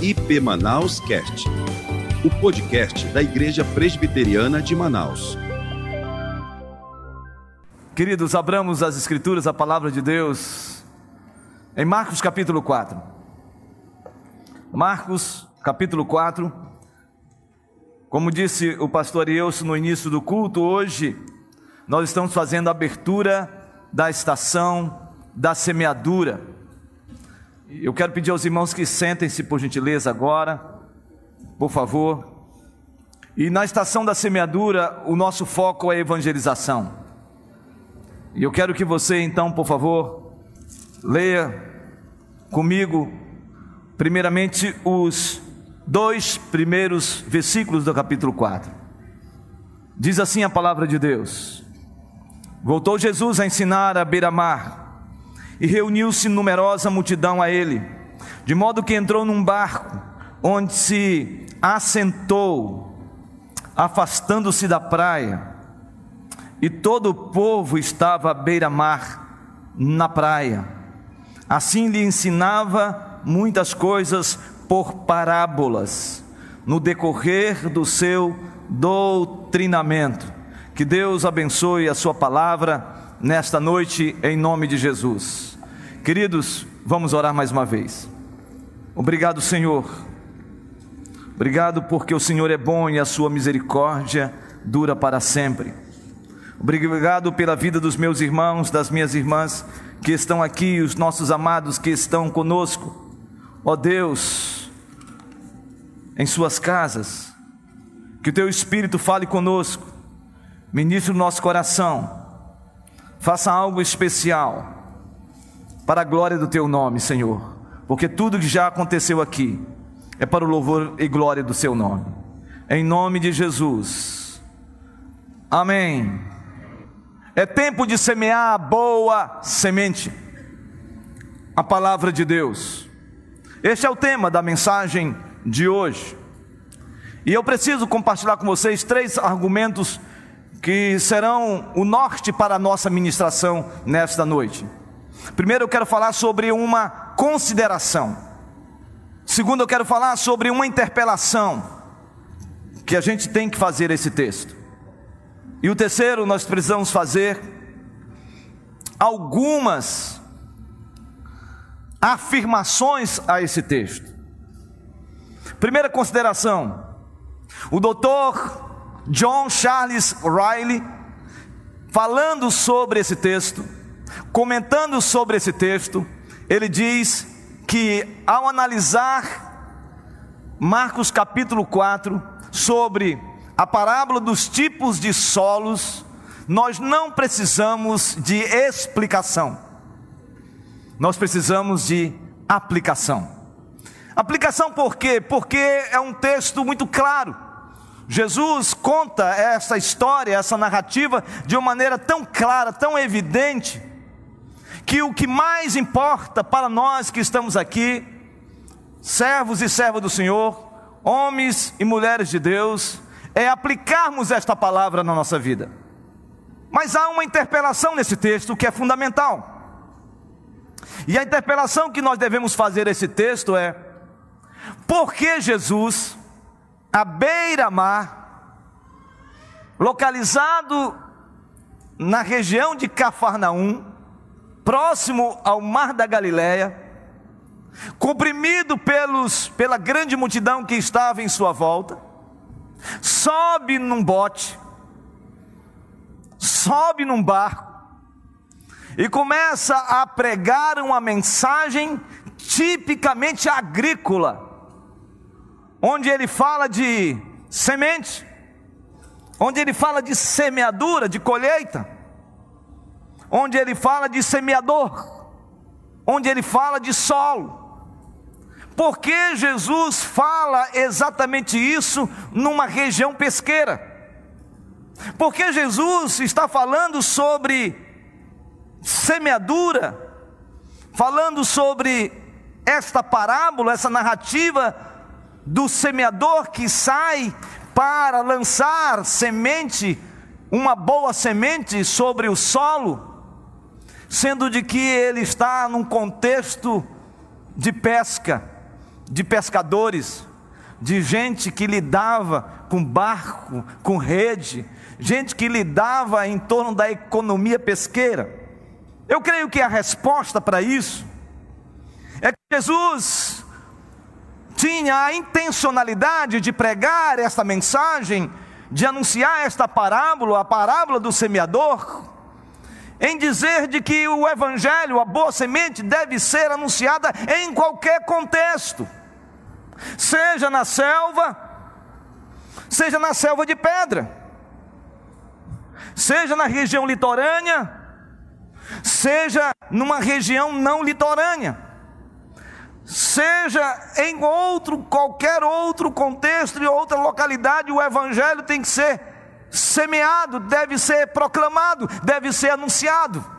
IP Manaus Cast, o podcast da Igreja Presbiteriana de Manaus. Queridos, abramos as Escrituras, a palavra de Deus, em Marcos capítulo 4. Marcos capítulo 4. Como disse o pastor Eus no início do culto, hoje nós estamos fazendo a abertura da estação da semeadura. Eu quero pedir aos irmãos que sentem-se por gentileza agora, por favor. E na estação da semeadura, o nosso foco é evangelização. E eu quero que você então, por favor, leia comigo, primeiramente, os dois primeiros versículos do capítulo 4. Diz assim a palavra de Deus: Voltou Jesus a ensinar à beira-mar, e reuniu-se numerosa multidão a ele, de modo que entrou num barco, onde se assentou, afastando-se da praia, e todo o povo estava à beira-mar, na praia. Assim lhe ensinava muitas coisas por parábolas, no decorrer do seu doutrinamento. Que Deus abençoe a Sua palavra nesta noite, em nome de Jesus. Queridos, vamos orar mais uma vez. Obrigado, Senhor. Obrigado porque o Senhor é bom e a Sua misericórdia dura para sempre. Obrigado pela vida dos meus irmãos, das minhas irmãs que estão aqui, os nossos amados que estão conosco. Ó Deus, em suas casas, que o Teu Espírito fale conosco ministre o nosso coração, faça algo especial para a glória do teu nome, Senhor, porque tudo que já aconteceu aqui é para o louvor e glória do seu nome. Em nome de Jesus. Amém. É tempo de semear a boa semente. A palavra de Deus. Este é o tema da mensagem de hoje. E eu preciso compartilhar com vocês três argumentos que serão o norte para a nossa ministração nesta noite. Primeiro, eu quero falar sobre uma consideração. Segundo, eu quero falar sobre uma interpelação que a gente tem que fazer esse texto. E o terceiro, nós precisamos fazer algumas afirmações a esse texto. Primeira consideração: o doutor John Charles Riley, falando sobre esse texto, comentando sobre esse texto, ele diz que ao analisar Marcos capítulo 4 sobre a parábola dos tipos de solos, nós não precisamos de explicação, nós precisamos de aplicação. Aplicação por quê? Porque é um texto muito claro. Jesus conta essa história, essa narrativa, de uma maneira tão clara, tão evidente, que o que mais importa para nós que estamos aqui, servos e servas do Senhor, homens e mulheres de Deus, é aplicarmos esta palavra na nossa vida. Mas há uma interpelação nesse texto que é fundamental. E a interpelação que nós devemos fazer a esse texto é: por que Jesus à beira-mar, localizado na região de Cafarnaum, próximo ao mar da Galileia, comprimido pelos, pela grande multidão que estava em sua volta, sobe num bote, sobe num barco e começa a pregar uma mensagem tipicamente agrícola onde ele fala de semente, onde ele fala de semeadura, de colheita, onde ele fala de semeador, onde ele fala de solo. Por que Jesus fala exatamente isso numa região pesqueira? Porque Jesus está falando sobre semeadura, falando sobre esta parábola, essa narrativa do semeador que sai para lançar semente, uma boa semente sobre o solo, sendo de que ele está num contexto de pesca, de pescadores, de gente que lidava com barco, com rede, gente que lidava em torno da economia pesqueira. Eu creio que a resposta para isso é que Jesus tinha a intencionalidade de pregar esta mensagem, de anunciar esta parábola, a parábola do semeador, em dizer de que o evangelho, a boa semente, deve ser anunciada em qualquer contexto, seja na selva, seja na selva de pedra, seja na região litorânea, seja numa região não litorânea, seja em outro, qualquer outro contexto e outra localidade, o evangelho tem que ser semeado, deve ser proclamado, deve ser anunciado.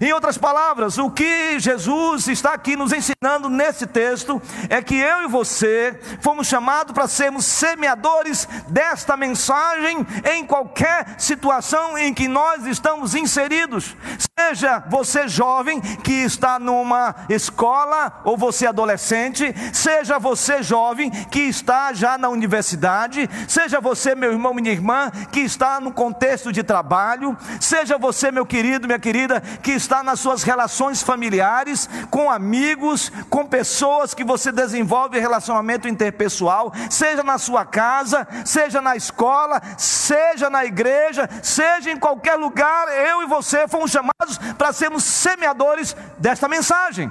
Em outras palavras, o que Jesus está aqui nos ensinando nesse texto é que eu e você fomos chamados para sermos semeadores desta mensagem em qualquer situação em que nós estamos inseridos. Seja você jovem que está numa escola ou você adolescente, seja você jovem que está já na universidade, seja você, meu irmão, minha irmã, que está no contexto de trabalho, seja você, meu querido, minha querida, que está está nas suas relações familiares, com amigos, com pessoas que você desenvolve relacionamento interpessoal, seja na sua casa, seja na escola, seja na igreja, seja em qualquer lugar, eu e você fomos chamados para sermos semeadores desta mensagem.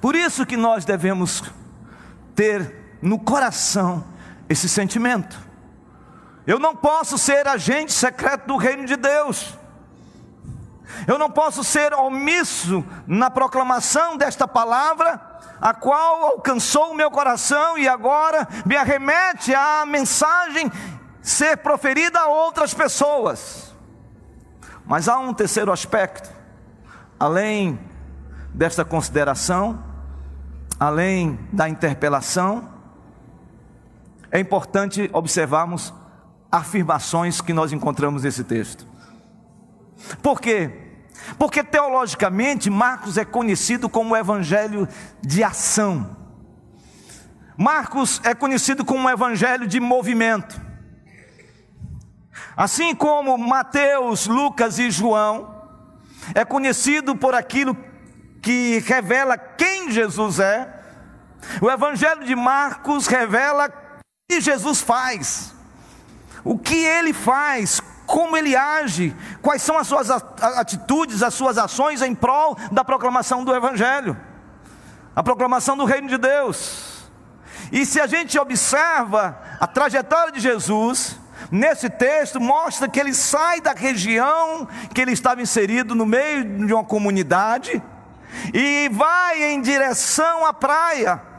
Por isso que nós devemos ter no coração esse sentimento. Eu não posso ser agente secreto do reino de Deus. Eu não posso ser omisso na proclamação desta palavra, a qual alcançou o meu coração e agora me arremete à mensagem ser proferida a outras pessoas. Mas há um terceiro aspecto, além desta consideração, além da interpelação, é importante observarmos afirmações que nós encontramos nesse texto. Por quê? Porque teologicamente Marcos é conhecido como o evangelho de ação. Marcos é conhecido como um evangelho de movimento. Assim como Mateus, Lucas e João é conhecido por aquilo que revela quem Jesus é, o evangelho de Marcos revela o que Jesus faz, o que ele faz, como ele age, quais são as suas atitudes, as suas ações em prol da proclamação do Evangelho, a proclamação do Reino de Deus. E se a gente observa a trajetória de Jesus, nesse texto mostra que ele sai da região que ele estava inserido no meio de uma comunidade e vai em direção à praia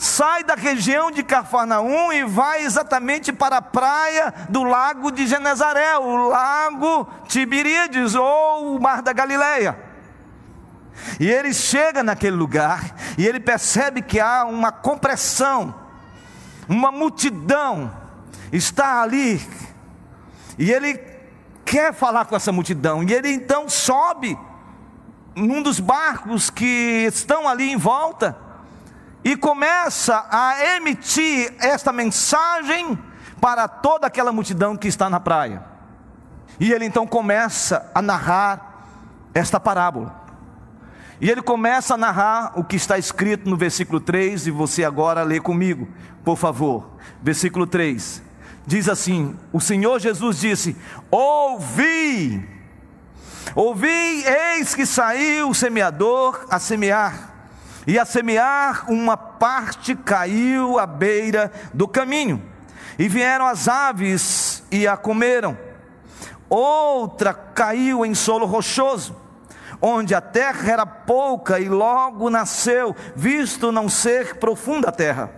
sai da região de Cafarnaum e vai exatamente para a praia do lago de Genezaré, o lago Tiberíades ou o mar da Galileia. E ele chega naquele lugar e ele percebe que há uma compressão, uma multidão está ali. E ele quer falar com essa multidão. E ele então sobe num dos barcos que estão ali em volta e começa a emitir esta mensagem para toda aquela multidão que está na praia. E ele então começa a narrar esta parábola. E ele começa a narrar o que está escrito no versículo 3, e você agora lê comigo, por favor. Versículo 3 diz assim: O Senhor Jesus disse: Ouvi, ouvi, eis que saiu o semeador a semear. E a semear, uma parte caiu à beira do caminho, e vieram as aves e a comeram. Outra caiu em solo rochoso, onde a terra era pouca e logo nasceu, visto não ser profunda a terra.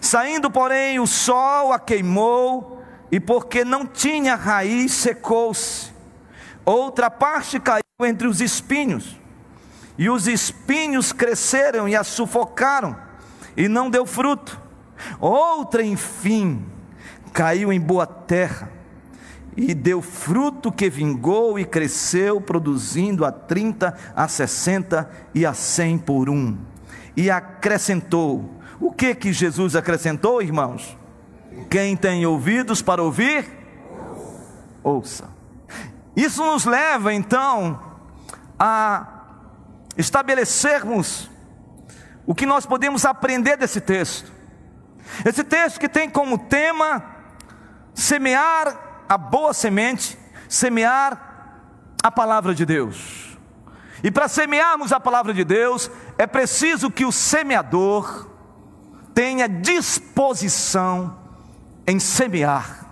Saindo, porém, o sol a queimou, e porque não tinha raiz, secou-se. Outra parte caiu entre os espinhos e os espinhos cresceram e a sufocaram, e não deu fruto. Outra, enfim, caiu em boa terra, e deu fruto que vingou e cresceu, produzindo a trinta, a sessenta e a cem por um. e acrescentou. O que que Jesus acrescentou, irmãos? Quem tem ouvidos para ouvir, ouça. Isso nos leva então a estabelecermos o que nós podemos aprender desse texto. Esse texto que tem como tema semear a boa semente, semear a palavra de Deus. E para semearmos a palavra de Deus, é preciso que o semeador tenha disposição em semear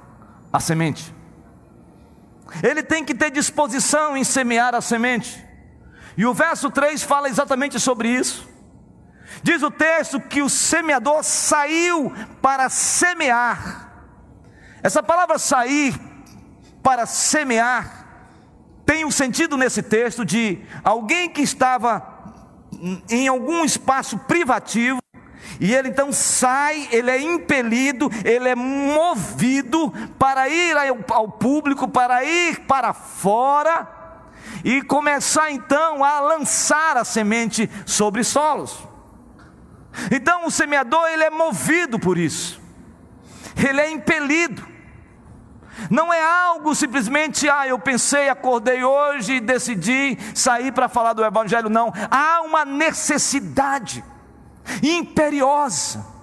a semente. Ele tem que ter disposição em semear a semente. E o verso 3 fala exatamente sobre isso. Diz o texto que o semeador saiu para semear. Essa palavra sair para semear tem um sentido nesse texto de alguém que estava em algum espaço privativo e ele então sai, ele é impelido, ele é movido para ir ao público, para ir para fora e começar então a lançar a semente sobre solos. Então o semeador ele é movido por isso. Ele é impelido. Não é algo simplesmente, ah, eu pensei, acordei hoje e decidi sair para falar do evangelho, não. Há uma necessidade imperiosa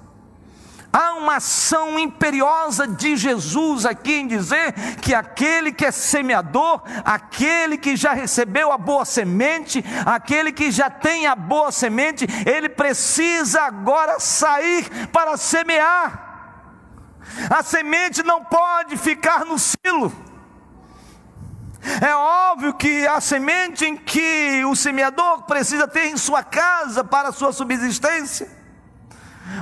Há uma ação imperiosa de Jesus aqui em dizer que aquele que é semeador, aquele que já recebeu a boa semente, aquele que já tem a boa semente, ele precisa agora sair para semear. A semente não pode ficar no silo. É óbvio que a semente em que o semeador precisa ter em sua casa para a sua subsistência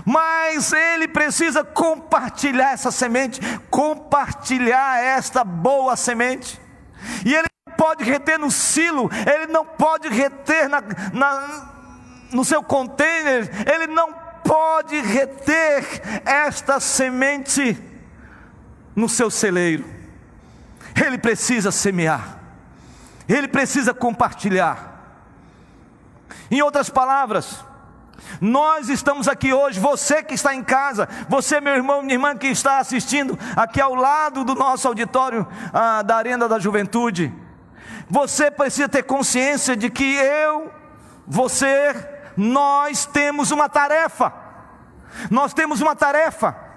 mas ele precisa compartilhar essa semente, compartilhar esta boa semente, e ele não pode reter no silo, ele não pode reter na, na, no seu container, ele não pode reter esta semente no seu celeiro, ele precisa semear, ele precisa compartilhar. Em outras palavras, nós estamos aqui hoje, você que está em casa, você, meu irmão, minha irmã que está assistindo aqui ao lado do nosso auditório ah, da Arena da Juventude, você precisa ter consciência de que eu, você, nós temos uma tarefa, nós temos uma tarefa.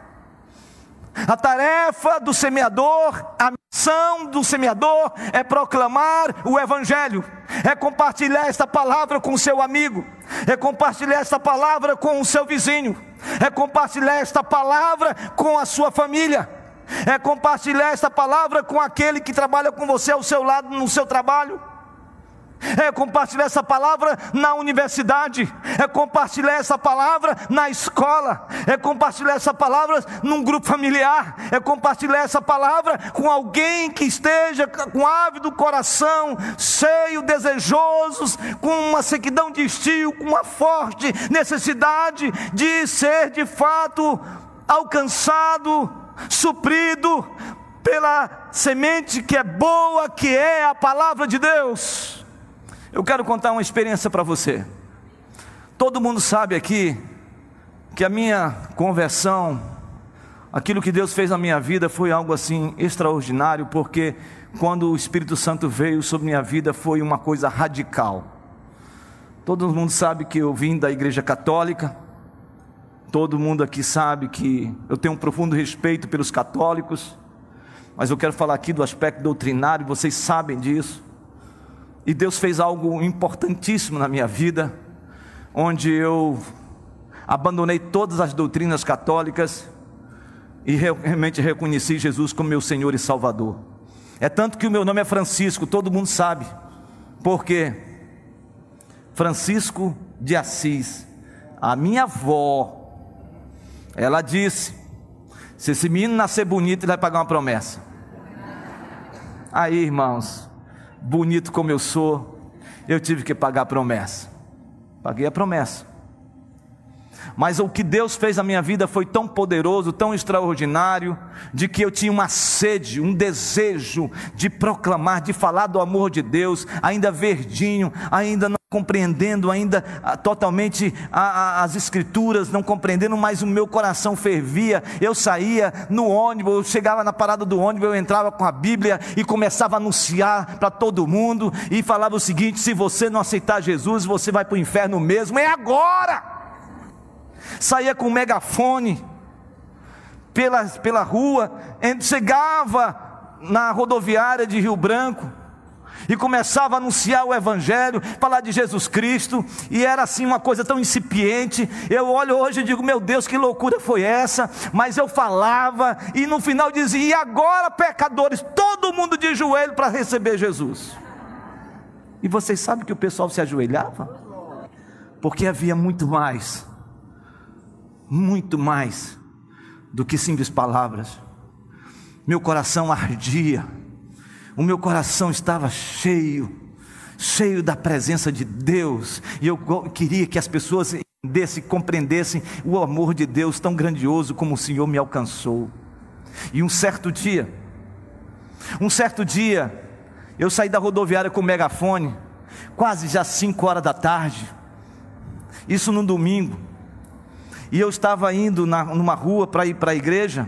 A tarefa do semeador, a missão do semeador é proclamar o Evangelho, é compartilhar esta palavra com o seu amigo, é compartilhar esta palavra com o seu vizinho, é compartilhar esta palavra com a sua família, é compartilhar esta palavra com aquele que trabalha com você ao seu lado no seu trabalho é compartilhar essa palavra na universidade, é compartilhar essa palavra na escola, é compartilhar essa palavra num grupo familiar, é compartilhar essa palavra com alguém que esteja com ávido coração, cheio, desejosos, com uma sequidão de estio, com uma forte necessidade de ser de fato alcançado, suprido pela semente que é boa, que é a palavra de Deus. Eu quero contar uma experiência para você. Todo mundo sabe aqui que a minha conversão, aquilo que Deus fez na minha vida foi algo assim extraordinário, porque quando o Espírito Santo veio sobre minha vida foi uma coisa radical. Todo mundo sabe que eu vim da Igreja Católica, todo mundo aqui sabe que eu tenho um profundo respeito pelos católicos, mas eu quero falar aqui do aspecto doutrinário, vocês sabem disso. E Deus fez algo importantíssimo na minha vida, onde eu abandonei todas as doutrinas católicas e realmente reconheci Jesus como meu Senhor e Salvador. É tanto que o meu nome é Francisco, todo mundo sabe. Por quê? Francisco de Assis. A minha avó, ela disse: se esse menino nascer bonito, ele vai pagar uma promessa. Aí, irmãos, bonito como eu sou, eu tive que pagar a promessa. Paguei a promessa. Mas o que Deus fez na minha vida foi tão poderoso, tão extraordinário, de que eu tinha uma sede, um desejo de proclamar, de falar do amor de Deus, ainda verdinho, ainda não compreendendo ainda ah, totalmente as escrituras, não compreendendo, mas o meu coração fervia. Eu saía no ônibus, eu chegava na parada do ônibus, eu entrava com a Bíblia e começava a anunciar para todo mundo e falava o seguinte: se você não aceitar Jesus, você vai para o inferno mesmo. É agora! Saía com o megafone pela, pela rua, chegava na rodoviária de Rio Branco e começava a anunciar o Evangelho, falar de Jesus Cristo, e era assim uma coisa tão incipiente. Eu olho hoje e digo, meu Deus, que loucura foi essa? Mas eu falava, e no final dizia, e agora, pecadores, todo mundo de joelho para receber Jesus. E vocês sabem que o pessoal se ajoelhava? Porque havia muito mais, muito mais do que simples palavras. Meu coração ardia o meu coração estava cheio, cheio da presença de Deus, e eu queria que as pessoas entendessem, compreendessem o amor de Deus tão grandioso como o Senhor me alcançou. E um certo dia, um certo dia, eu saí da rodoviária com o megafone, quase já 5 horas da tarde, isso no domingo, e eu estava indo na, numa rua para ir para a igreja,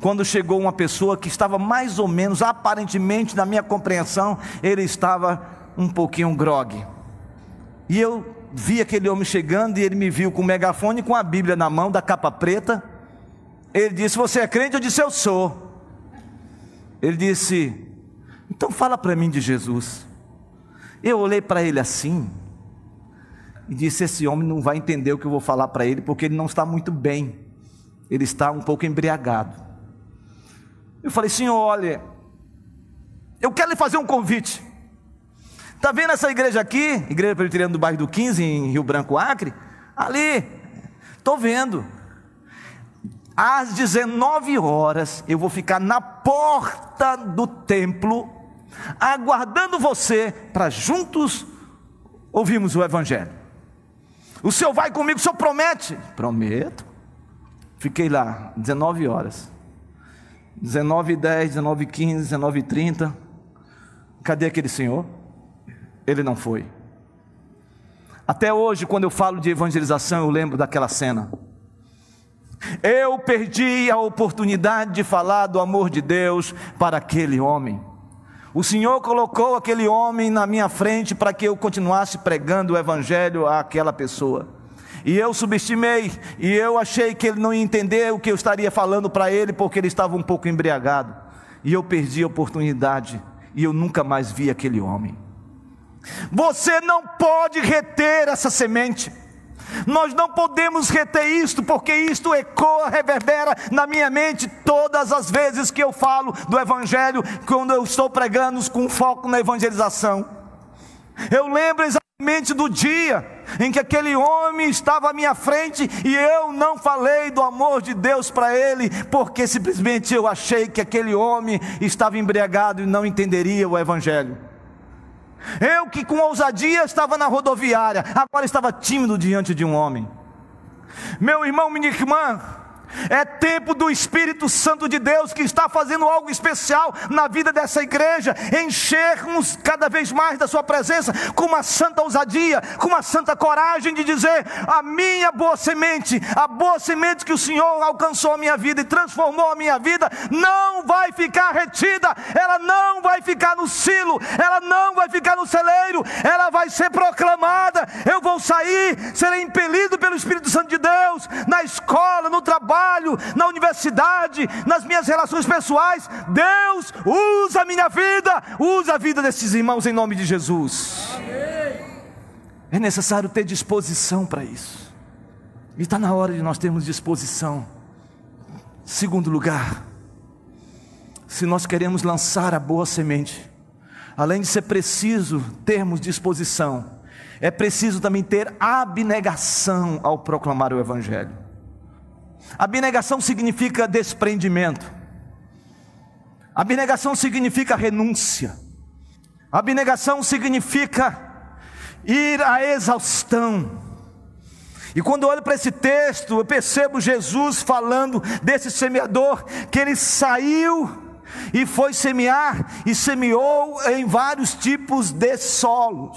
quando chegou uma pessoa que estava mais ou menos, aparentemente, na minha compreensão, ele estava um pouquinho grogue. E eu vi aquele homem chegando e ele me viu com o megafone com a Bíblia na mão, da capa preta. Ele disse: Você é crente? Eu disse: Eu sou. Ele disse: Então fala para mim de Jesus. Eu olhei para ele assim e disse: Esse homem não vai entender o que eu vou falar para ele, porque ele não está muito bem, ele está um pouco embriagado. Eu falei, senhor, olha, eu quero lhe fazer um convite. Está vendo essa igreja aqui? Igreja Presbiteriana do bairro do 15, em Rio Branco, Acre? Ali, estou vendo. Às 19 horas, eu vou ficar na porta do templo, aguardando você para juntos ouvirmos o Evangelho. O senhor vai comigo, o senhor promete? Prometo. Fiquei lá, 19 horas. 19 10, 19 15, 19 30. Cadê aquele senhor? Ele não foi. Até hoje, quando eu falo de evangelização, eu lembro daquela cena. Eu perdi a oportunidade de falar do amor de Deus para aquele homem. O Senhor colocou aquele homem na minha frente para que eu continuasse pregando o Evangelho àquela pessoa. E eu subestimei, e eu achei que ele não ia entender o que eu estaria falando para ele, porque ele estava um pouco embriagado. E eu perdi a oportunidade, e eu nunca mais vi aquele homem. Você não pode reter essa semente. Nós não podemos reter isto, porque isto ecoa, reverbera na minha mente todas as vezes que eu falo do Evangelho, quando eu estou pregando com foco na evangelização. Eu lembro exatamente do dia em que aquele homem estava à minha frente e eu não falei do amor de Deus para ele, porque simplesmente eu achei que aquele homem estava embriagado e não entenderia o Evangelho. Eu que com ousadia estava na rodoviária, agora estava tímido diante de um homem. Meu irmão, minha irmã, é tempo do Espírito Santo de Deus que está fazendo algo especial na vida dessa igreja, enchermos cada vez mais da Sua presença com uma santa ousadia, com uma santa coragem de dizer: a minha boa semente, a boa semente que o Senhor alcançou a minha vida e transformou a minha vida, não vai ficar retida, ela não vai ficar no silo, ela não vai ficar no celeiro, ela vai ser proclamada. Eu vou sair, serei impelido pelo Espírito Santo de Deus na escola, no trabalho trabalho, na universidade, nas minhas relações pessoais. Deus usa a minha vida, usa a vida desses irmãos em nome de Jesus. É necessário ter disposição para isso. E está na hora de nós termos disposição. Segundo lugar, se nós queremos lançar a boa semente, além de ser preciso termos disposição, é preciso também ter abnegação ao proclamar o Evangelho. Abnegação significa desprendimento. Abnegação significa renúncia. Abnegação significa ir à exaustão. E quando eu olho para esse texto, eu percebo Jesus falando desse semeador, que ele saiu e foi semear, e semeou em vários tipos de solos.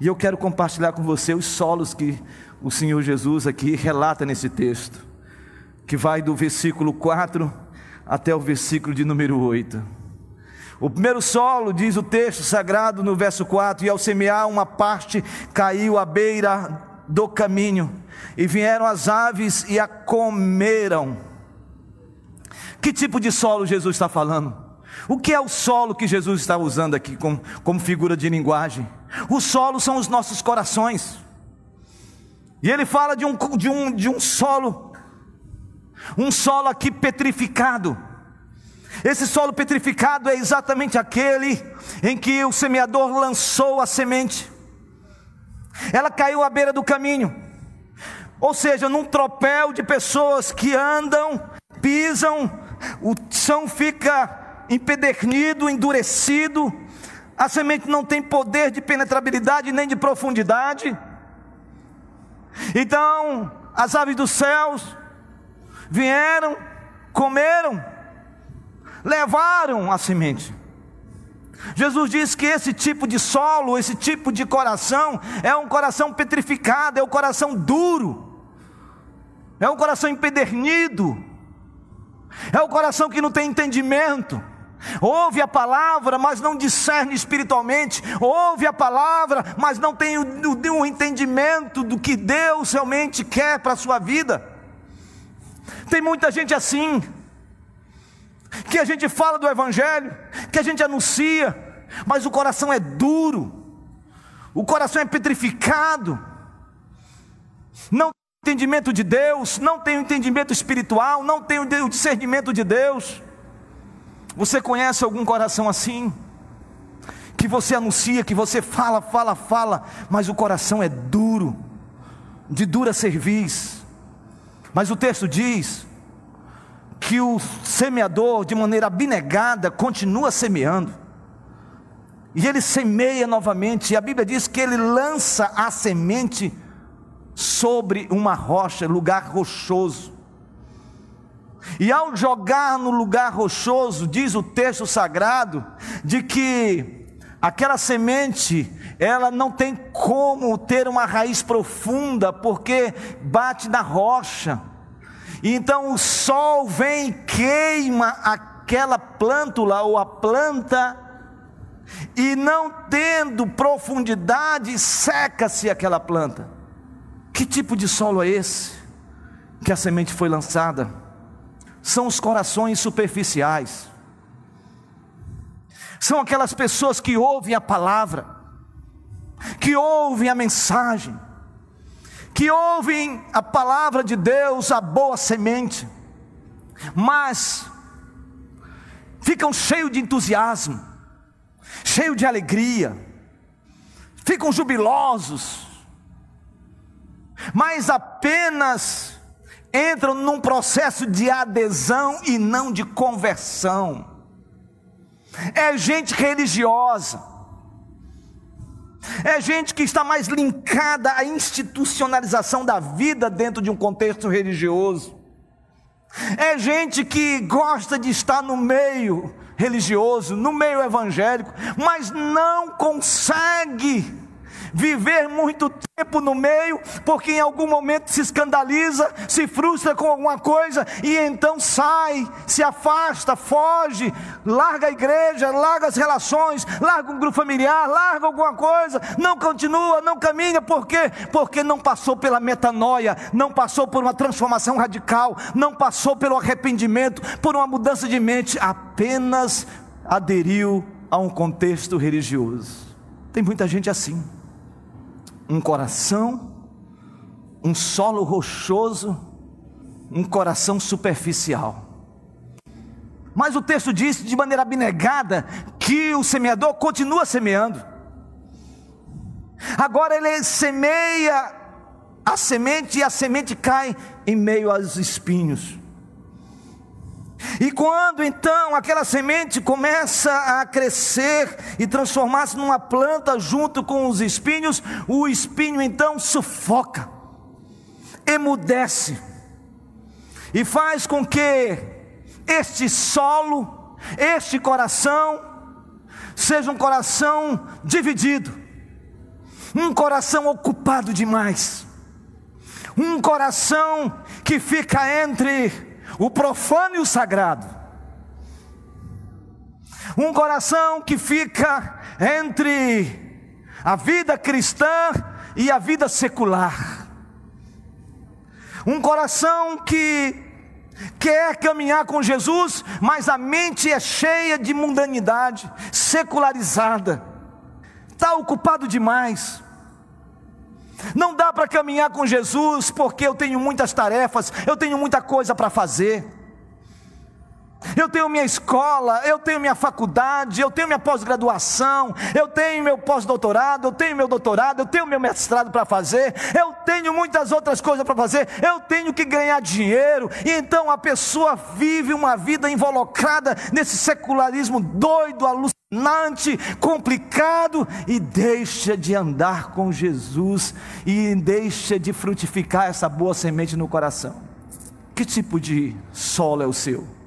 E eu quero compartilhar com você os solos que o Senhor Jesus aqui relata nesse texto, que vai do versículo 4 até o versículo de número 8. O primeiro solo, diz o texto sagrado no verso 4: E ao semear, uma parte caiu à beira do caminho, e vieram as aves e a comeram. Que tipo de solo Jesus está falando? O que é o solo que Jesus está usando aqui como, como figura de linguagem? O solo são os nossos corações. E ele fala de um, de um, de um solo, um solo aqui petrificado. Esse solo petrificado é exatamente aquele em que o semeador lançou a semente. Ela caiu à beira do caminho, ou seja, num tropel de pessoas que andam, pisam, o chão fica empedernido, endurecido, a semente não tem poder de penetrabilidade nem de profundidade. Então, as aves dos céus vieram, comeram, levaram a semente. Jesus diz que esse tipo de solo, esse tipo de coração, é um coração petrificado, é um coração duro, é um coração empedernido, é um coração que não tem entendimento. Ouve a palavra, mas não discerne espiritualmente. Ouve a palavra, mas não tem o, o, o entendimento do que Deus realmente quer para a sua vida. Tem muita gente assim, que a gente fala do Evangelho, que a gente anuncia, mas o coração é duro, o coração é petrificado, não tem entendimento de Deus, não tem o entendimento espiritual, não tem o discernimento de Deus. Você conhece algum coração assim? Que você anuncia, que você fala, fala, fala, mas o coração é duro, de dura cerviz. Mas o texto diz que o semeador, de maneira abnegada, continua semeando. E ele semeia novamente, e a Bíblia diz que ele lança a semente sobre uma rocha, lugar rochoso. E ao jogar no lugar rochoso, diz o texto sagrado, de que aquela semente, ela não tem como ter uma raiz profunda, porque bate na rocha. Então o sol vem e queima aquela plântula ou a planta, e não tendo profundidade, seca-se aquela planta. Que tipo de solo é esse que a semente foi lançada? São os corações superficiais. São aquelas pessoas que ouvem a palavra, que ouvem a mensagem, que ouvem a palavra de Deus, a boa semente, mas ficam cheios de entusiasmo, cheios de alegria, ficam jubilosos, mas apenas entram num processo de adesão e não de conversão. É gente religiosa, é gente que está mais linkada à institucionalização da vida dentro de um contexto religioso. É gente que gosta de estar no meio religioso, no meio evangélico, mas não consegue viver muito tempo no meio, porque em algum momento se escandaliza, se frustra com alguma coisa e então sai, se afasta, foge, larga a igreja, larga as relações, larga um grupo familiar, larga alguma coisa, não continua, não caminha, por quê? Porque não passou pela metanoia, não passou por uma transformação radical, não passou pelo arrependimento, por uma mudança de mente, apenas aderiu a um contexto religioso. Tem muita gente assim um coração, um solo rochoso, um coração superficial. Mas o texto diz de maneira abnegada que o semeador continua semeando. Agora ele semeia a semente e a semente cai em meio aos espinhos. E quando então aquela semente começa a crescer e transformar-se numa planta junto com os espinhos, o espinho então sufoca, emudece e faz com que este solo, este coração, seja um coração dividido. Um coração ocupado demais. Um coração que fica entre o profano e o sagrado. Um coração que fica entre a vida cristã e a vida secular. Um coração que quer caminhar com Jesus, mas a mente é cheia de mundanidade, secularizada, está ocupado demais. Não dá para caminhar com Jesus porque eu tenho muitas tarefas, eu tenho muita coisa para fazer. Eu tenho minha escola, eu tenho minha faculdade, eu tenho minha pós-graduação, eu tenho meu pós-doutorado, eu tenho meu doutorado, eu tenho meu mestrado para fazer, eu tenho muitas outras coisas para fazer, eu tenho que ganhar dinheiro, e então a pessoa vive uma vida involucrada nesse secularismo doido, alucinante, complicado, e deixa de andar com Jesus, e deixa de frutificar essa boa semente no coração. Que tipo de solo é o seu?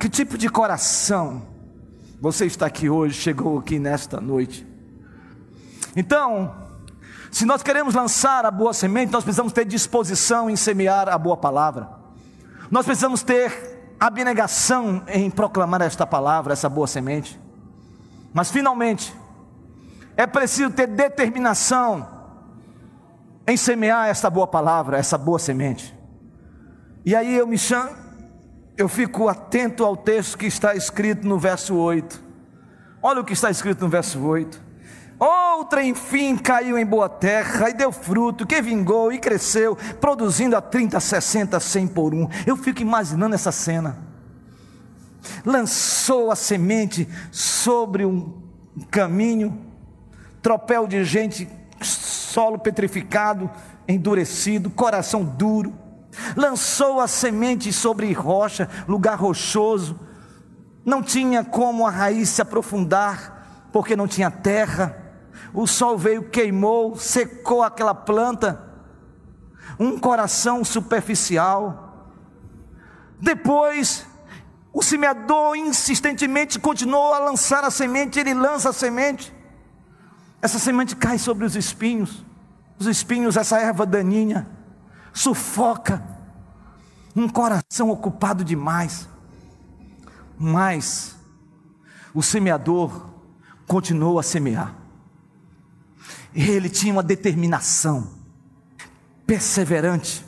Que tipo de coração você está aqui hoje, chegou aqui nesta noite? Então, se nós queremos lançar a boa semente, nós precisamos ter disposição em semear a boa palavra. Nós precisamos ter abnegação em proclamar esta palavra, essa boa semente. Mas finalmente, é preciso ter determinação em semear esta boa palavra, essa boa semente. E aí eu me chamo, eu fico atento ao texto que está escrito no verso 8. Olha o que está escrito no verso 8. Outra, enfim, caiu em boa terra e deu fruto, que vingou e cresceu, produzindo a 30, 60, 100 por um. Eu fico imaginando essa cena. Lançou a semente sobre um caminho, tropel de gente, solo petrificado, endurecido, coração duro lançou a semente sobre rocha, lugar rochoso, não tinha como a raiz se aprofundar, porque não tinha terra, o sol veio, queimou, secou aquela planta, um coração superficial. Depois, o semeador insistentemente continuou a lançar a semente, ele lança a semente, essa semente cai sobre os espinhos, os espinhos, essa erva daninha, sufoca, um coração ocupado demais. Mas o semeador continuou a semear. Ele tinha uma determinação perseverante,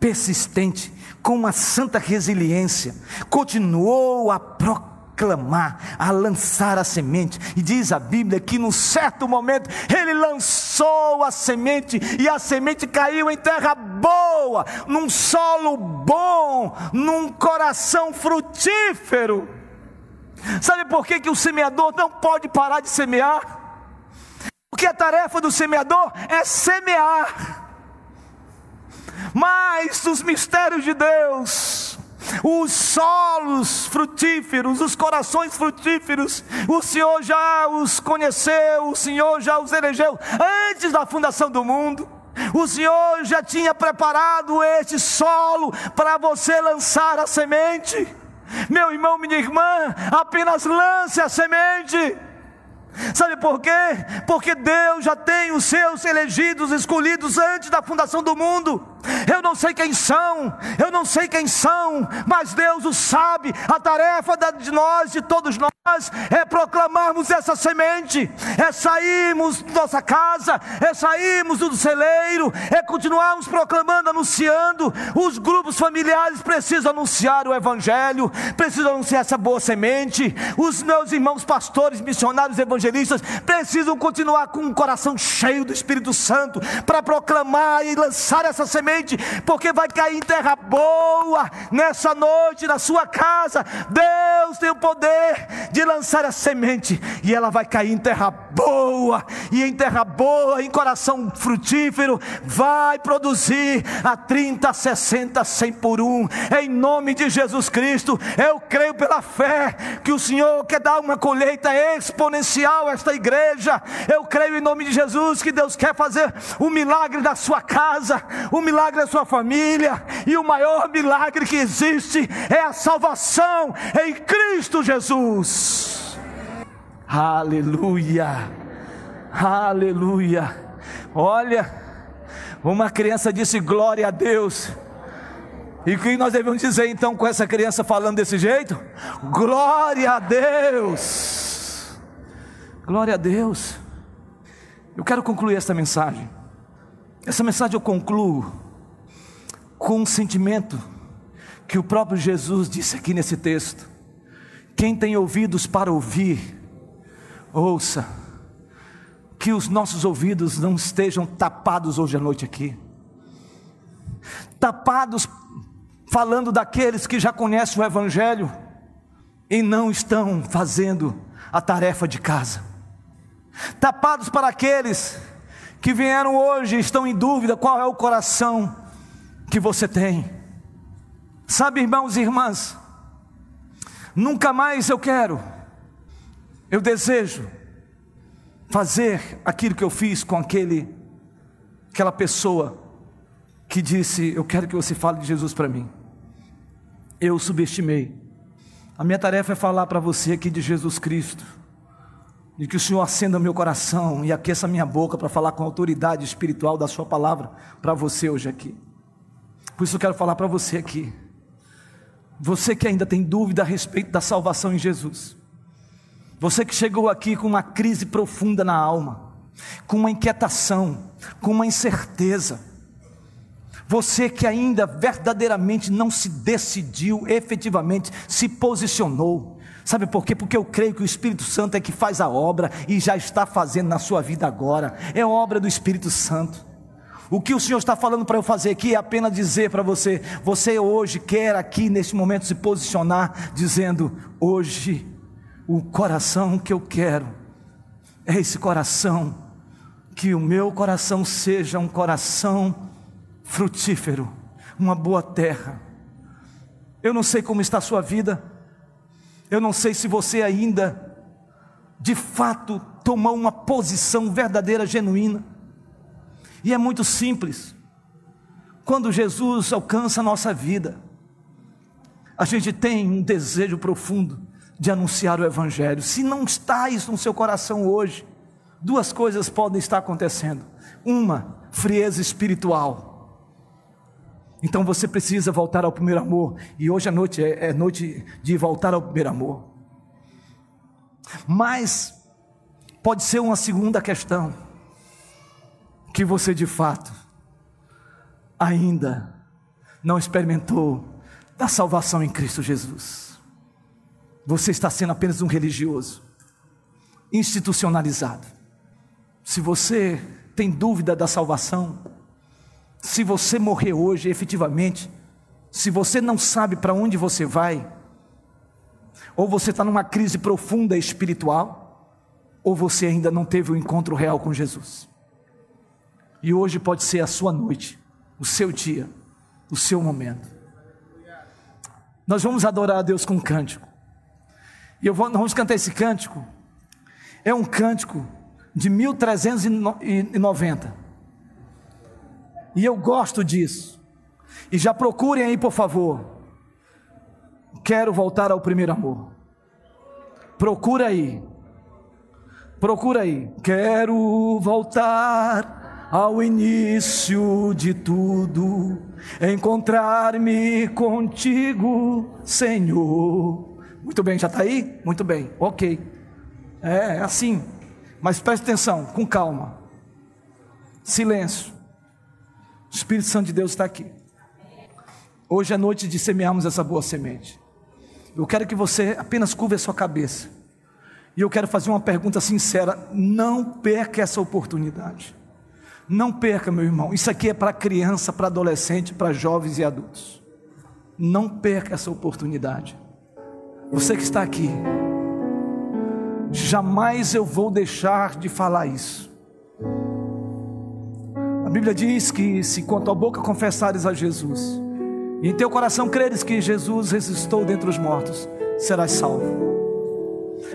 persistente, com uma santa resiliência, continuou a proclamar clamar, a lançar a semente. E diz a Bíblia que num certo momento ele lançou a semente e a semente caiu em terra boa, num solo bom, num coração frutífero. Sabe por que, que o semeador não pode parar de semear? Porque a tarefa do semeador é semear. Mas os mistérios de Deus, os solos frutíferos, os corações frutíferos, o Senhor já os conheceu, o Senhor já os elegeu antes da fundação do mundo. O Senhor já tinha preparado este solo para você lançar a semente. Meu irmão, minha irmã, apenas lance a semente. Sabe por quê? Porque Deus já tem os seus elegidos, escolhidos antes da fundação do mundo. Eu não sei quem são, eu não sei quem são, mas Deus o sabe. A tarefa de nós, de todos nós, é proclamarmos essa semente, é sairmos da nossa casa, é sairmos do celeiro, é continuarmos proclamando, anunciando. Os grupos familiares precisam anunciar o Evangelho, precisam anunciar essa boa semente. Os meus irmãos pastores, missionários, evangelistas precisam continuar com um coração cheio do Espírito Santo para proclamar e lançar essa semente, porque vai cair em terra boa nessa noite na sua casa. Deus tem o poder de lançar a semente, e ela vai cair em terra boa, e em terra boa, em coração frutífero, vai produzir a 30, 60, 100 por um, em nome de Jesus Cristo. Eu creio pela fé que o Senhor quer dar uma colheita exponencial a esta igreja. Eu creio em nome de Jesus que Deus quer fazer o milagre da sua casa, o milagre da sua família, e o maior milagre que existe é a salvação em Cristo Jesus. Aleluia, Aleluia. Olha, uma criança disse glória a Deus. E o que nós devemos dizer então com essa criança falando desse jeito? Glória a Deus. Glória a Deus. Eu quero concluir esta mensagem. Essa mensagem eu concluo com um sentimento que o próprio Jesus disse aqui nesse texto. Quem tem ouvidos para ouvir, ouça. Que os nossos ouvidos não estejam tapados hoje à noite aqui. Tapados falando daqueles que já conhecem o Evangelho e não estão fazendo a tarefa de casa. Tapados para aqueles que vieram hoje e estão em dúvida qual é o coração que você tem. Sabe, irmãos e irmãs, nunca mais eu quero, eu desejo fazer aquilo que eu fiz com aquele, aquela pessoa que disse: Eu quero que você fale de Jesus para mim. Eu subestimei. A minha tarefa é falar para você aqui de Jesus Cristo, de que o Senhor acenda meu coração e aqueça minha boca para falar com a autoridade espiritual da Sua palavra para você hoje aqui. Por isso eu quero falar para você aqui. Você que ainda tem dúvida a respeito da salvação em Jesus. Você que chegou aqui com uma crise profunda na alma, com uma inquietação, com uma incerteza. Você que ainda verdadeiramente não se decidiu, efetivamente se posicionou. Sabe por quê? Porque eu creio que o Espírito Santo é que faz a obra e já está fazendo na sua vida agora. É obra do Espírito Santo. O que o Senhor está falando para eu fazer aqui é apenas dizer para você: você hoje quer aqui neste momento se posicionar, dizendo: hoje o coração que eu quero é esse coração, que o meu coração seja um coração frutífero, uma boa terra. Eu não sei como está a sua vida, eu não sei se você ainda, de fato, tomou uma posição verdadeira, genuína, e é muito simples. Quando Jesus alcança a nossa vida, a gente tem um desejo profundo de anunciar o Evangelho. Se não está isso no seu coração hoje, duas coisas podem estar acontecendo. Uma, frieza espiritual. Então você precisa voltar ao primeiro amor. E hoje à noite é, é noite de voltar ao primeiro amor. Mas pode ser uma segunda questão. Que você de fato ainda não experimentou da salvação em Cristo Jesus. Você está sendo apenas um religioso, institucionalizado. Se você tem dúvida da salvação, se você morrer hoje efetivamente, se você não sabe para onde você vai, ou você está numa crise profunda espiritual, ou você ainda não teve o um encontro real com Jesus. E hoje pode ser a sua noite, o seu dia, o seu momento. Nós vamos adorar a Deus com um cântico. E eu vou, nós vamos cantar esse cântico. É um cântico de 1390. E eu gosto disso. E já procurem aí, por favor. Quero voltar ao primeiro amor. Procura aí. Procura aí. Quero voltar ao início de tudo, encontrar-me contigo, Senhor. Muito bem, já está aí? Muito bem, ok. É, é assim. Mas preste atenção, com calma. Silêncio. O Espírito Santo de Deus está aqui. Hoje é noite de semearmos essa boa semente. Eu quero que você apenas curva a sua cabeça. E eu quero fazer uma pergunta sincera. Não perca essa oportunidade. Não perca, meu irmão. Isso aqui é para criança, para adolescente, para jovens e adultos. Não perca essa oportunidade. Você que está aqui, jamais eu vou deixar de falar isso. A Bíblia diz que se com a tua boca confessares a Jesus, e em teu coração creres que Jesus ressuscitou dentre os mortos, serás salvo.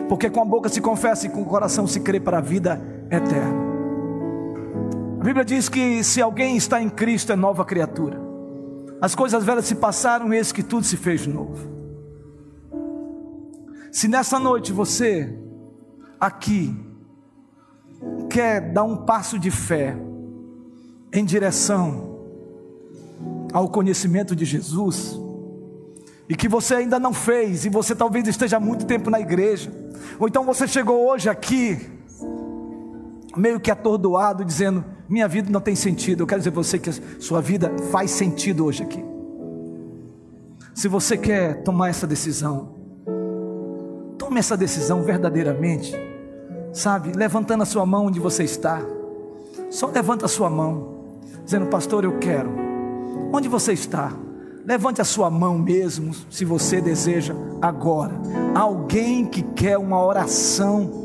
Porque com a boca se confessa e com o coração se crê para a vida eterna. A Bíblia diz que se alguém está em Cristo é nova criatura. As coisas velhas se passaram, eis que tudo se fez novo. Se nessa noite você aqui quer dar um passo de fé em direção ao conhecimento de Jesus, e que você ainda não fez, e você talvez esteja há muito tempo na igreja, ou então você chegou hoje aqui, meio que atordoado, dizendo: Minha vida não tem sentido. Eu quero dizer a você que sua vida faz sentido hoje aqui. Se você quer tomar essa decisão, tome essa decisão verdadeiramente, sabe? Levantando a sua mão onde você está. Só levanta a sua mão, dizendo: Pastor, eu quero. Onde você está? Levante a sua mão mesmo, se você deseja, agora. Alguém que quer uma oração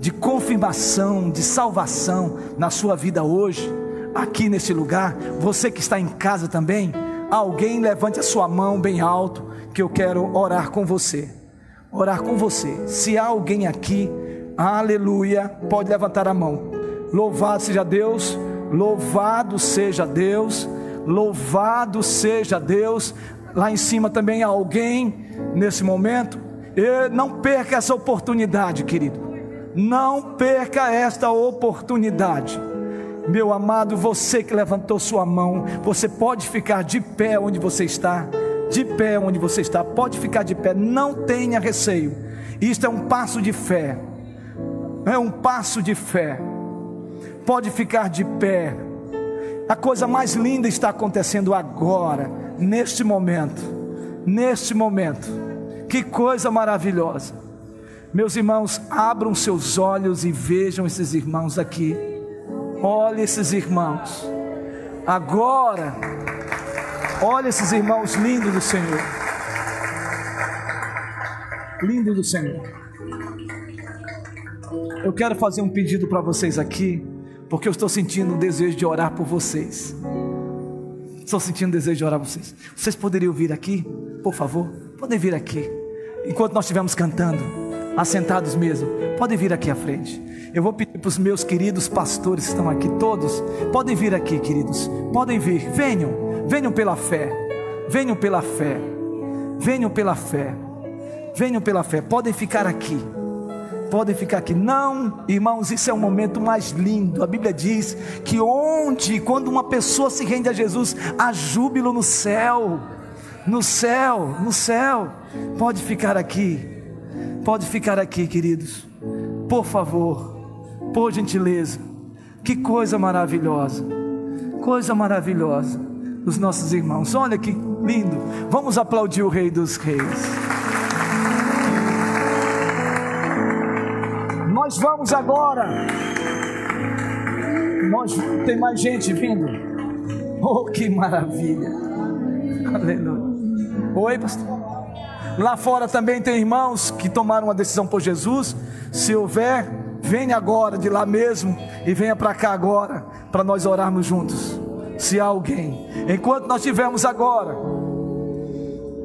de confirmação, de salvação na sua vida hoje, aqui nesse lugar. Você que está em casa também, alguém levante a sua mão bem alto, que eu quero orar com você. Orar com você. Se há alguém aqui, aleluia, pode levantar a mão. Louvado seja Deus, louvado seja Deus. Louvado seja Deus. Lá em cima também há alguém nesse momento. Não perca essa oportunidade, querido. Não perca esta oportunidade. Meu amado, você que levantou sua mão, você pode ficar de pé onde você está. De pé onde você está, pode ficar de pé, não tenha receio. Isto é um passo de fé. É um passo de fé. Pode ficar de pé a coisa mais linda está acontecendo agora, neste momento. Neste momento. Que coisa maravilhosa. Meus irmãos, abram seus olhos e vejam esses irmãos aqui. Olhe esses irmãos. Agora, olhe esses irmãos lindos do Senhor. Lindo do Senhor. Eu quero fazer um pedido para vocês aqui porque eu estou sentindo um desejo de orar por vocês. Estou sentindo um desejo de orar por vocês. Vocês poderiam vir aqui, por favor? Podem vir aqui. Enquanto nós estivermos cantando, assentados mesmo, podem vir aqui à frente. Eu vou pedir para os meus queridos pastores que estão aqui, todos, podem vir aqui, queridos. Podem vir, venham, venham pela fé. Venham pela fé. Venham pela fé. Venham pela fé. Podem ficar aqui podem ficar aqui. Não, irmãos, isso é o momento mais lindo. A Bíblia diz que onde, quando uma pessoa se rende a Jesus, há júbilo no céu. No céu, no céu. Pode ficar aqui. Pode ficar aqui, queridos. Por favor, por gentileza. Que coisa maravilhosa. Coisa maravilhosa. Os nossos irmãos. Olha que lindo. Vamos aplaudir o Rei dos Reis. Nós vamos agora. Nós tem mais gente vindo. Oh, que maravilha. Aleluia. Oi, pastor. Lá fora também tem irmãos que tomaram uma decisão por Jesus. Se houver, venha agora de lá mesmo e venha para cá agora para nós orarmos juntos. Se há alguém, enquanto nós estivermos agora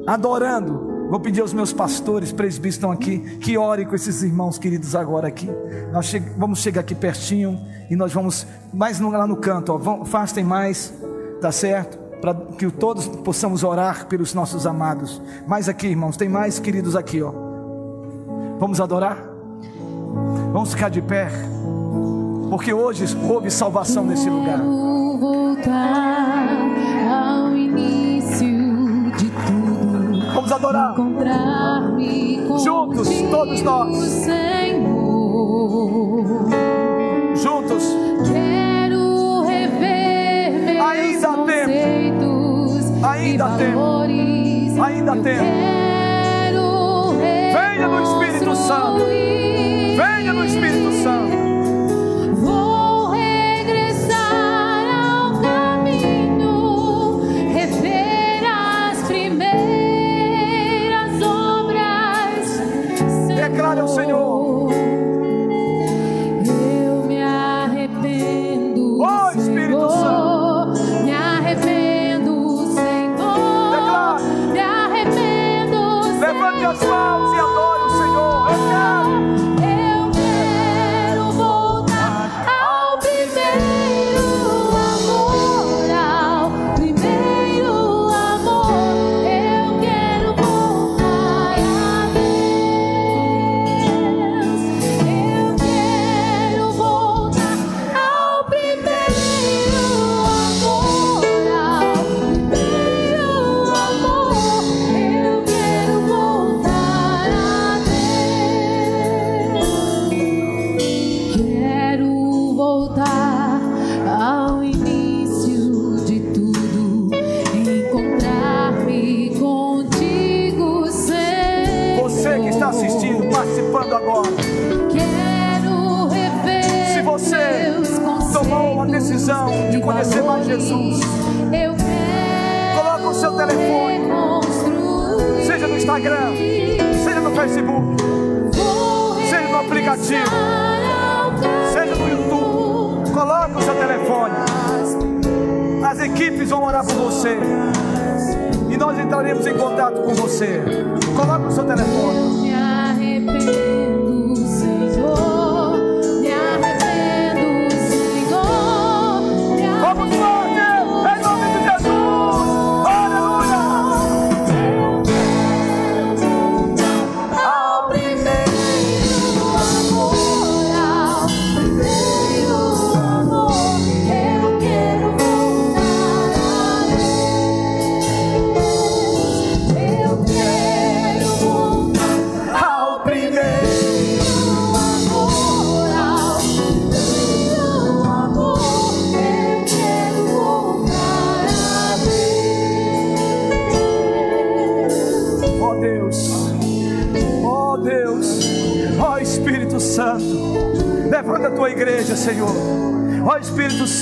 adorando, Vou pedir aos meus pastores, presbíteros estão aqui, que orem com esses irmãos queridos agora aqui. Nós che vamos chegar aqui pertinho e nós vamos mais lá no canto, ó, afastem mais, tá certo? Para que todos possamos orar pelos nossos amados. Mais aqui, irmãos, tem mais queridos aqui, ó. Vamos adorar? Vamos ficar de pé, porque hoje houve salvação nesse lugar. Voltar ao início Vamos adorar. Juntos, todos nós. Juntos. Ainda há tempo. Ainda há tempo. Venha no Espírito Santo. Venha no Espírito Santo.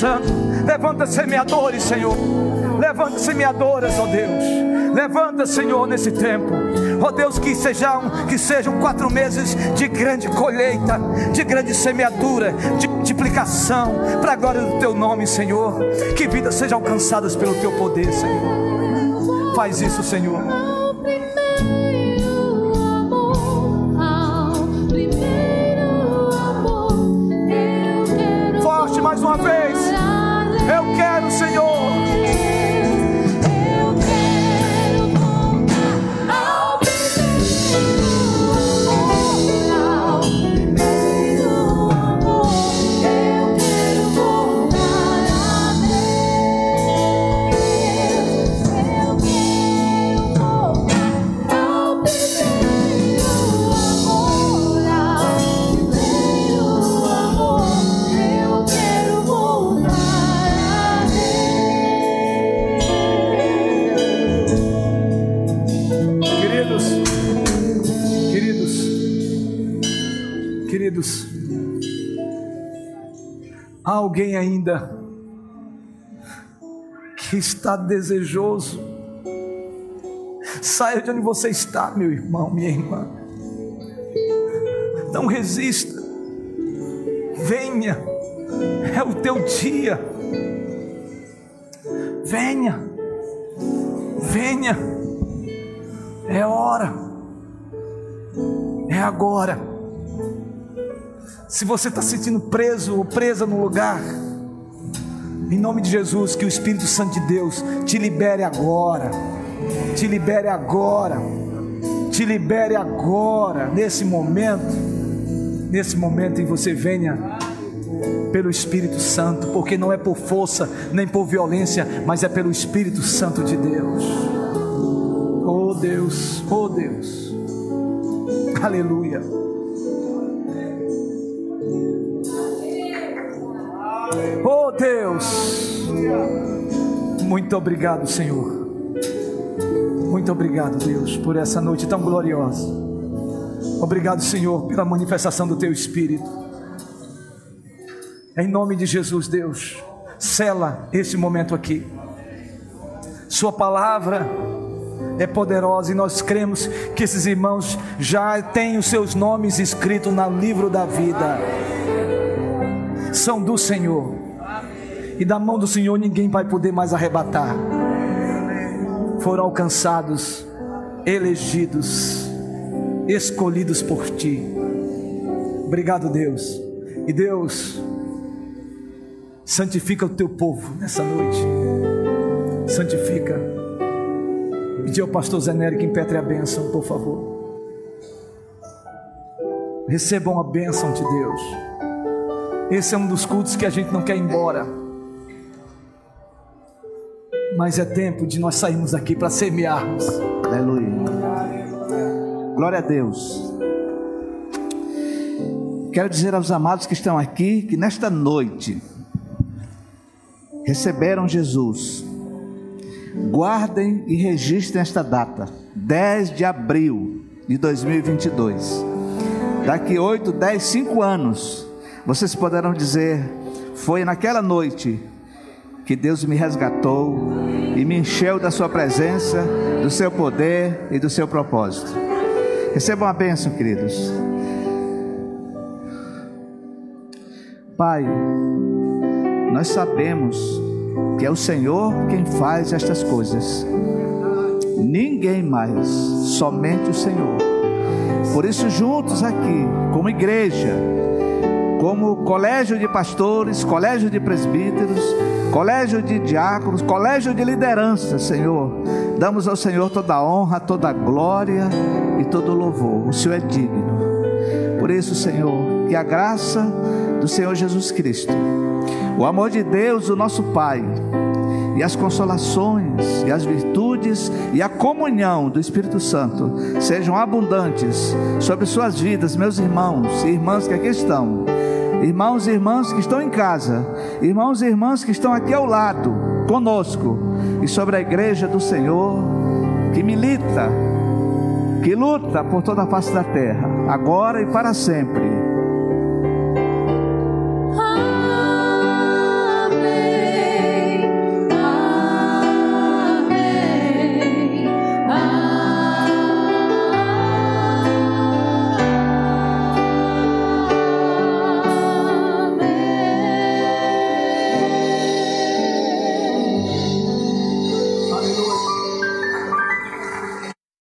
Santo, levanta semeadores, Senhor. Levanta semeadoras, ó Deus. Levanta, Senhor, nesse tempo. Ó Deus, que sejam, que sejam quatro meses de grande colheita, de grande semeadura, de multiplicação, para a glória do teu nome, Senhor. Que vidas sejam alcançadas pelo teu poder, Senhor. Faz isso, Senhor. Alguém ainda que está desejoso. Saia de onde você está, meu irmão, minha irmã. Não resista. Venha. É o teu dia. Venha. Venha. É hora. É agora. Se você está se sentindo preso ou presa no lugar, em nome de Jesus, que o Espírito Santo de Deus te libere agora. Te libere agora. Te libere agora, nesse momento. Nesse momento em você venha pelo Espírito Santo, porque não é por força nem por violência, mas é pelo Espírito Santo de Deus. Oh Deus, oh Deus, aleluia. Deus, muito obrigado, Senhor. Muito obrigado, Deus, por essa noite tão gloriosa. Obrigado, Senhor, pela manifestação do Teu Espírito. Em nome de Jesus, Deus, sela esse momento aqui. Sua palavra é poderosa e nós cremos que esses irmãos já têm os seus nomes escritos no livro da vida. São do Senhor. E da mão do Senhor ninguém vai poder mais arrebatar. Foram alcançados, elegidos, escolhidos por ti. Obrigado, Deus. E Deus, santifica o teu povo nessa noite. Santifica. Pedir ao pastor Zenério que impetre a bênção, por favor. Recebam a bênção de Deus. Esse é um dos cultos que a gente não quer ir embora. Mas é tempo de nós sairmos daqui para semearmos. Aleluia. Glória a Deus. Quero dizer aos amados que estão aqui que nesta noite receberam Jesus. Guardem e registrem esta data, 10 de abril de 2022. Daqui 8, 10, 5 anos, vocês poderão dizer: Foi naquela noite que Deus me resgatou e me encheu da sua presença, do seu poder e do seu propósito. Recebam a bênção, queridos. Pai, nós sabemos que é o Senhor quem faz estas coisas. Ninguém mais, somente o Senhor. Por isso, juntos aqui, como igreja, como colégio de pastores, colégio de presbíteros, colégio de diáconos, colégio de liderança, Senhor, damos ao Senhor toda a honra, toda a glória e todo o louvor. O Senhor é digno. Por isso, Senhor, que a graça do Senhor Jesus Cristo, o amor de Deus, o nosso Pai, e as consolações, e as virtudes, e a comunhão do Espírito Santo sejam abundantes sobre suas vidas, meus irmãos e irmãs que aqui estão, irmãos e irmãs que estão em casa, irmãos e irmãs que estão aqui ao lado, conosco, e sobre a igreja do Senhor que milita, que luta por toda a face da terra, agora e para sempre,